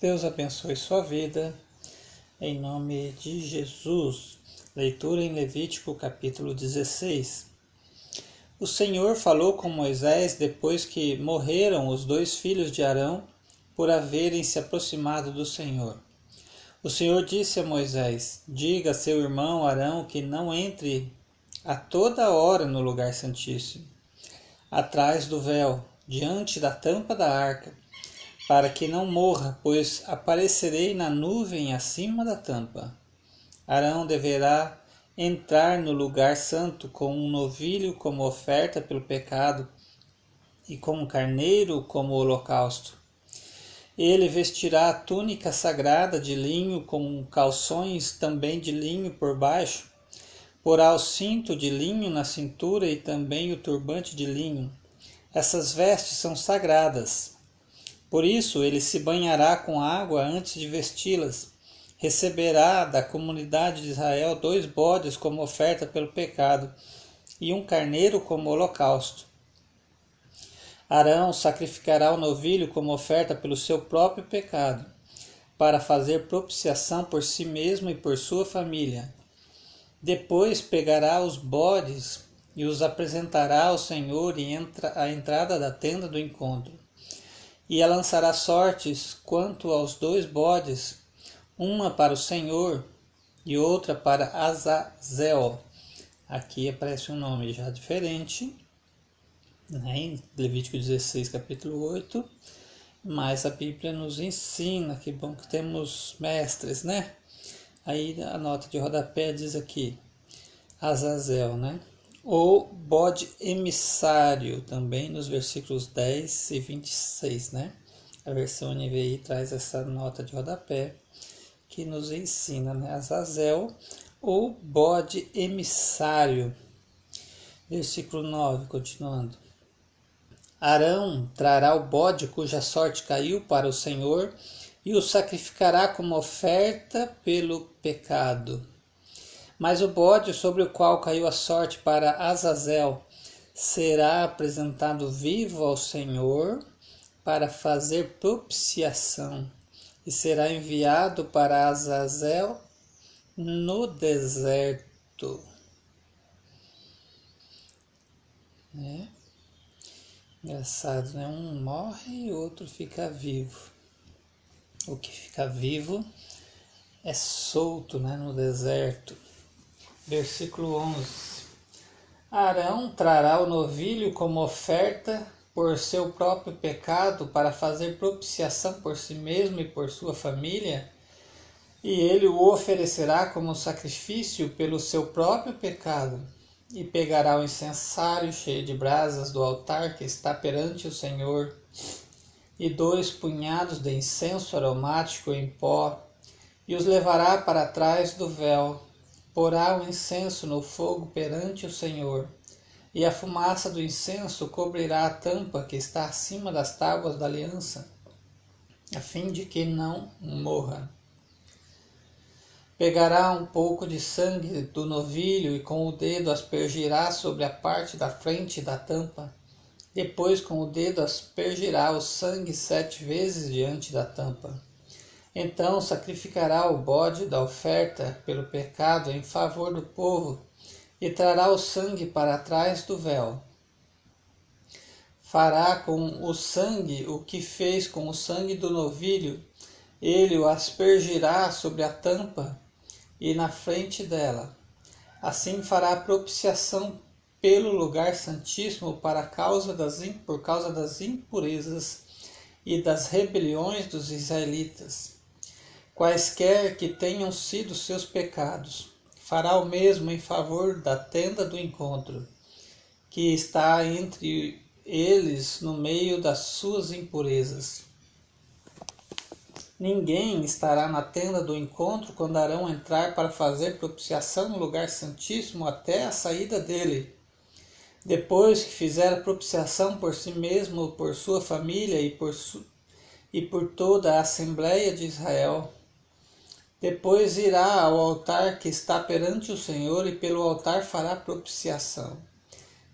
Deus abençoe sua vida. Em nome de Jesus. Leitura em Levítico capítulo 16. O Senhor falou com Moisés depois que morreram os dois filhos de Arão por haverem se aproximado do Senhor. O Senhor disse a Moisés: Diga a seu irmão Arão que não entre a toda hora no lugar santíssimo, atrás do véu, diante da tampa da arca para que não morra, pois aparecerei na nuvem acima da tampa. Arão deverá entrar no lugar santo com um novilho como oferta pelo pecado e com um carneiro como holocausto. Ele vestirá a túnica sagrada de linho com calções também de linho por baixo, porá o cinto de linho na cintura e também o turbante de linho. Essas vestes são sagradas. Por isso ele se banhará com água antes de vesti-las. Receberá da comunidade de Israel dois bodes como oferta pelo pecado e um carneiro como holocausto. Arão sacrificará o novilho como oferta pelo seu próprio pecado, para fazer propiciação por si mesmo e por sua família. Depois pegará os bodes e os apresentará ao Senhor entra à entrada da tenda do encontro e lançará sortes quanto aos dois bodes, uma para o Senhor e outra para Azazel. Aqui aparece um nome já diferente, né? em Levítico 16, capítulo 8. Mas a Bíblia nos ensina, que bom que temos mestres, né? Aí a nota de rodapé diz aqui, Azazel, né? Ou bode emissário, também nos versículos 10 e 26, né? A versão NVI traz essa nota de rodapé que nos ensina, né? Azazel ou bode emissário. Versículo 9, continuando. Arão trará o bode cuja sorte caiu para o Senhor e o sacrificará como oferta pelo pecado. Mas o bode sobre o qual caiu a sorte para Azazel será apresentado vivo ao Senhor para fazer propiciação e será enviado para Azazel no deserto. É. Engraçado, né? Um morre e outro fica vivo. O que fica vivo é solto né? no deserto. Versículo 11: Arão trará o novilho como oferta por seu próprio pecado para fazer propiciação por si mesmo e por sua família, e ele o oferecerá como sacrifício pelo seu próprio pecado, e pegará o incensário cheio de brasas do altar que está perante o Senhor, e dois punhados de incenso aromático em pó, e os levará para trás do véu porá o incenso no fogo perante o Senhor, e a fumaça do incenso cobrirá a tampa que está acima das tábuas da aliança, a fim de que não morra. Pegará um pouco de sangue do novilho e com o dedo aspergirá sobre a parte da frente da tampa. Depois, com o dedo aspergirá o sangue sete vezes diante da tampa. Então sacrificará o bode da oferta pelo pecado em favor do povo e trará o sangue para trás do véu. Fará com o sangue o que fez com o sangue do novilho, ele o aspergirá sobre a tampa e na frente dela. Assim fará propiciação pelo lugar santíssimo para causa das, por causa das impurezas e das rebeliões dos israelitas quaisquer que tenham sido seus pecados. Fará o mesmo em favor da tenda do encontro, que está entre eles no meio das suas impurezas. Ninguém estará na tenda do encontro quando Arão entrar para fazer propiciação no lugar santíssimo até a saída dele. Depois que fizer a propiciação por si mesmo, por sua família e por, e por toda a Assembleia de Israel, depois irá ao altar que está perante o Senhor e pelo altar fará propiciação.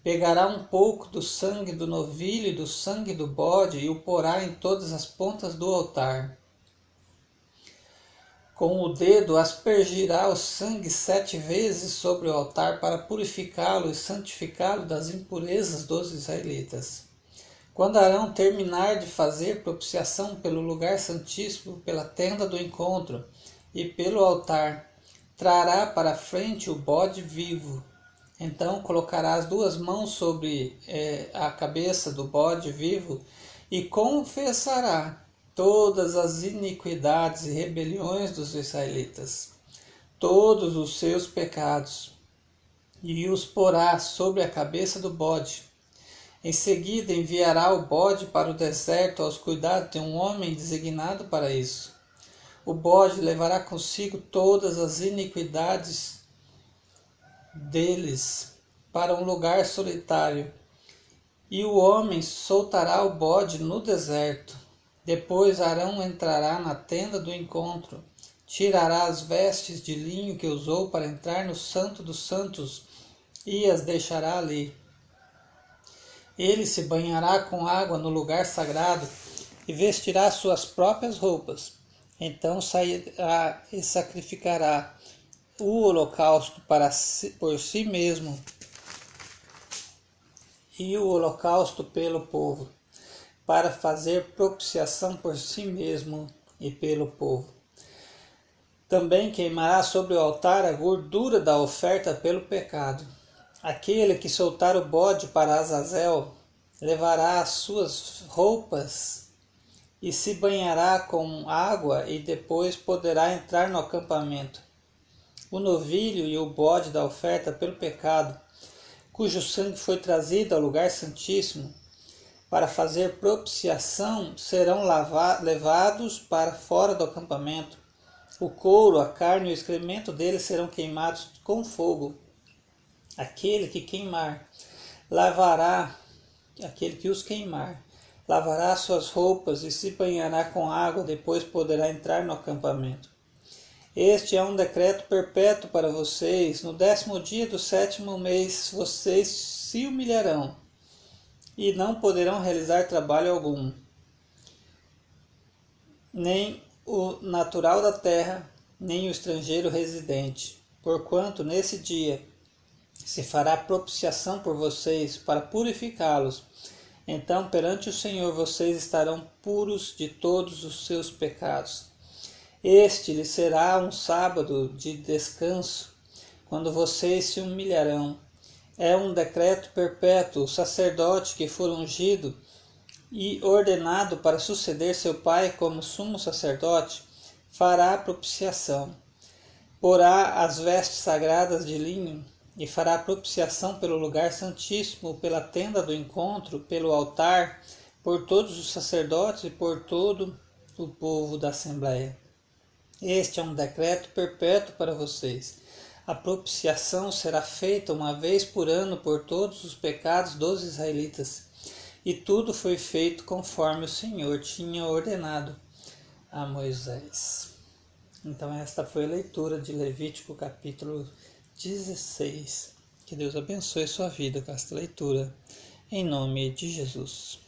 Pegará um pouco do sangue do novilho e do sangue do bode e o porá em todas as pontas do altar. Com o dedo aspergirá o sangue sete vezes sobre o altar para purificá-lo e santificá-lo das impurezas dos israelitas. Quando Arão terminar de fazer propiciação pelo lugar santíssimo, pela tenda do encontro e pelo altar, trará para frente o bode vivo. Então colocará as duas mãos sobre é, a cabeça do bode vivo e confessará todas as iniquidades e rebeliões dos israelitas, todos os seus pecados, e os porá sobre a cabeça do bode. Em seguida enviará o bode para o deserto aos cuidados de um homem designado para isso. O bode levará consigo todas as iniquidades deles para um lugar solitário, e o homem soltará o bode no deserto depois Arão entrará na tenda do encontro, tirará as vestes de linho que usou para entrar no Santo dos Santos e as deixará ali. Ele se banhará com água no lugar sagrado e vestirá suas próprias roupas. Então sairá e sacrificará o holocausto para si, por si mesmo e o holocausto pelo povo para fazer propiciação por si mesmo e pelo povo. Também queimará sobre o altar a gordura da oferta pelo pecado. Aquele que soltar o bode para Azazel levará as suas roupas e se banhará com água e depois poderá entrar no acampamento. O novilho e o bode da oferta pelo pecado, cujo sangue foi trazido ao lugar santíssimo, para fazer propiciação serão levados para fora do acampamento. O couro, a carne e o excremento deles serão queimados com fogo. Aquele que queimar, lavará, aquele que os queimar, lavará suas roupas e se banhará com água, depois poderá entrar no acampamento. Este é um decreto perpétuo para vocês. No décimo dia do sétimo mês, vocês se humilharão e não poderão realizar trabalho algum, nem o natural da terra, nem o estrangeiro residente, porquanto nesse dia se fará propiciação por vocês para purificá-los. Então, perante o Senhor, vocês estarão puros de todos os seus pecados. Este lhe será um sábado de descanso, quando vocês se humilharão é um decreto perpétuo. O sacerdote que for ungido e ordenado para suceder seu pai como sumo sacerdote fará propiciação. Porá as vestes sagradas de linho e fará propiciação pelo lugar santíssimo, pela tenda do encontro, pelo altar, por todos os sacerdotes e por todo o povo da Assembleia. Este é um decreto perpétuo para vocês a propiciação será feita uma vez por ano por todos os pecados dos israelitas. E tudo foi feito conforme o Senhor tinha ordenado a Moisés. Então, esta foi a leitura de Levítico capítulo 16. Que Deus abençoe sua vida com esta leitura, em nome de Jesus.